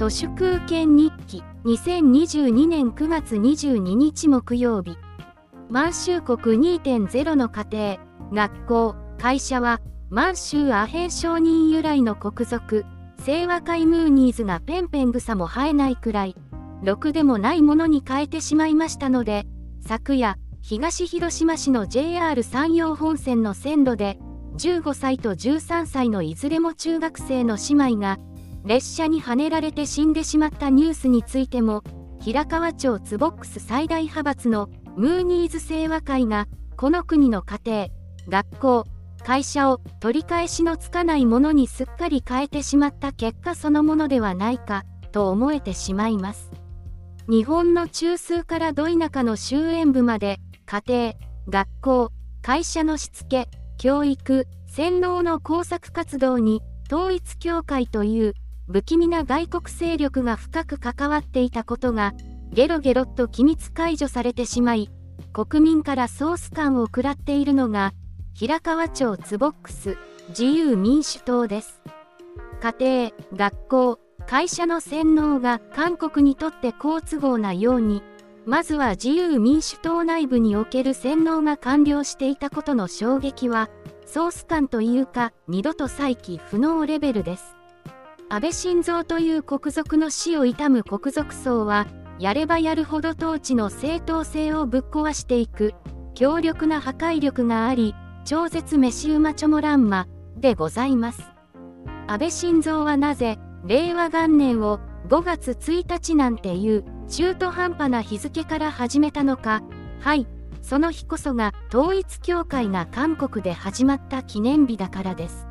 都市空権日記2022年9月22日木曜日。満州国2.0の家庭学校会社は満州アヘン商人由来の国族清和会ムーニーズがペンペン草も生えないくらいろくでもないものに変えてしまいましたので昨夜東広島市の JR 山陽本線の線路で15歳と13歳のいずれも中学生の姉妹が列車にはねられて死んでしまったニュースについても平川町ツボックス最大派閥のムーニーズ清和会がこの国の家庭学校会社を取り返しのつかないものにすっかり変えてしまった結果そのものではないかと思えてしまいます。日本の中枢からど田舎の終焉部まで家庭学校会社のしつけ教育洗脳の工作活動に統一教会という不気味な外国勢力が深く関わっていたことがゲロゲロと機密解除されてしまい国民からソース感を食らっているのが平川町ツボックス自由民主党です。家庭学校会社の洗脳が韓国にとって好都合なようにまずは自由民主党内部における洗脳が完了していたことの衝撃はソース感というか二度と再起不能レベルです。安倍晋三という国賊の死を悼む国賊層はやればやるほど統治の正当性をぶっ壊していく強力な破壊力があり超絶飯馬チョモランマでございます。安倍晋三はなぜ令和元年を5月1日なんていう中途半端な日付から始めたのか。はいその日こそが統一教会が韓国で始まった記念日だからです。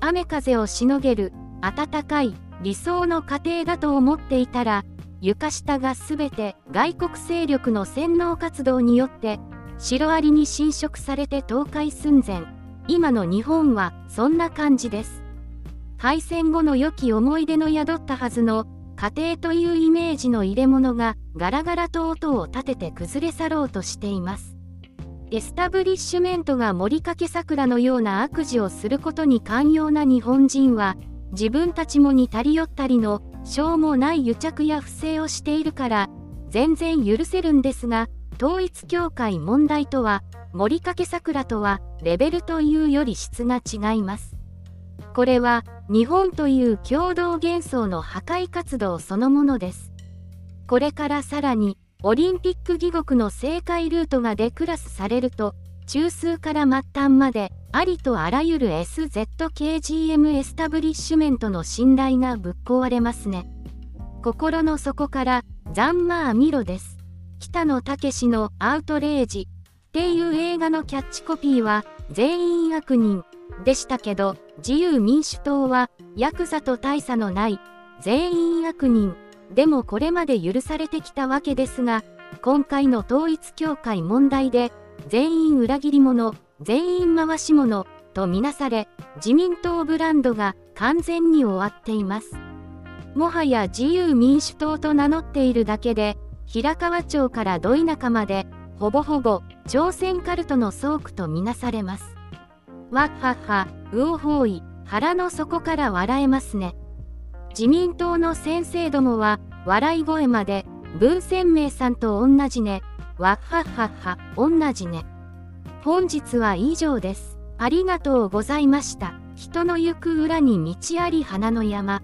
雨風をしのげる温かい理想の家庭だと思っていたら床下が全て外国勢力の洗脳活動によってシロアリに侵食されて倒壊寸前。今の日本はそんな感じです。敗戦後の良き思い出の宿ったはずの家庭というイメージの入れ物がガラガラと音を立てて崩れ去ろうとしています。エスタブリッシュメントが森かけ桜のような悪事をすることに寛容な日本人は自分たちも似たり寄ったりのしょうもない癒着や不正をしているから全然許せるんですが統一教会問題とは森かけ桜とはレベルというより質が違います。これは日本という共同幻想の破壊活動そのものです。これからさらにオリンピック疑獄の政界ルートが declass されると中枢から末端までありとあらゆる SZKGM エスタブリッシュメントの信頼がぶっ壊れますね。心の底からざんまーみろです。北野武のアウトレイジっていう映画のキャッチコピーは全員悪人でしたけど自由民主党はヤクザと大差のない全員悪人でもこれまで許されてきたわけですが今回の統一教会問題で全員裏切り者全員回し者とみなされ自民党ブランドが完全に終わっています。もはや自由民主党と名乗っているだけで平川町からど田舎までほぼほぼ朝鮮カルトの倉庫とみなされます。わっはっはうおほい腹の底から笑えますね。自民党の先生どもは笑い声まで文鮮明さんと同じね。わっはっはっは同じね。本日は以上です。ありがとうございました。人の行く裏に道あり花の山。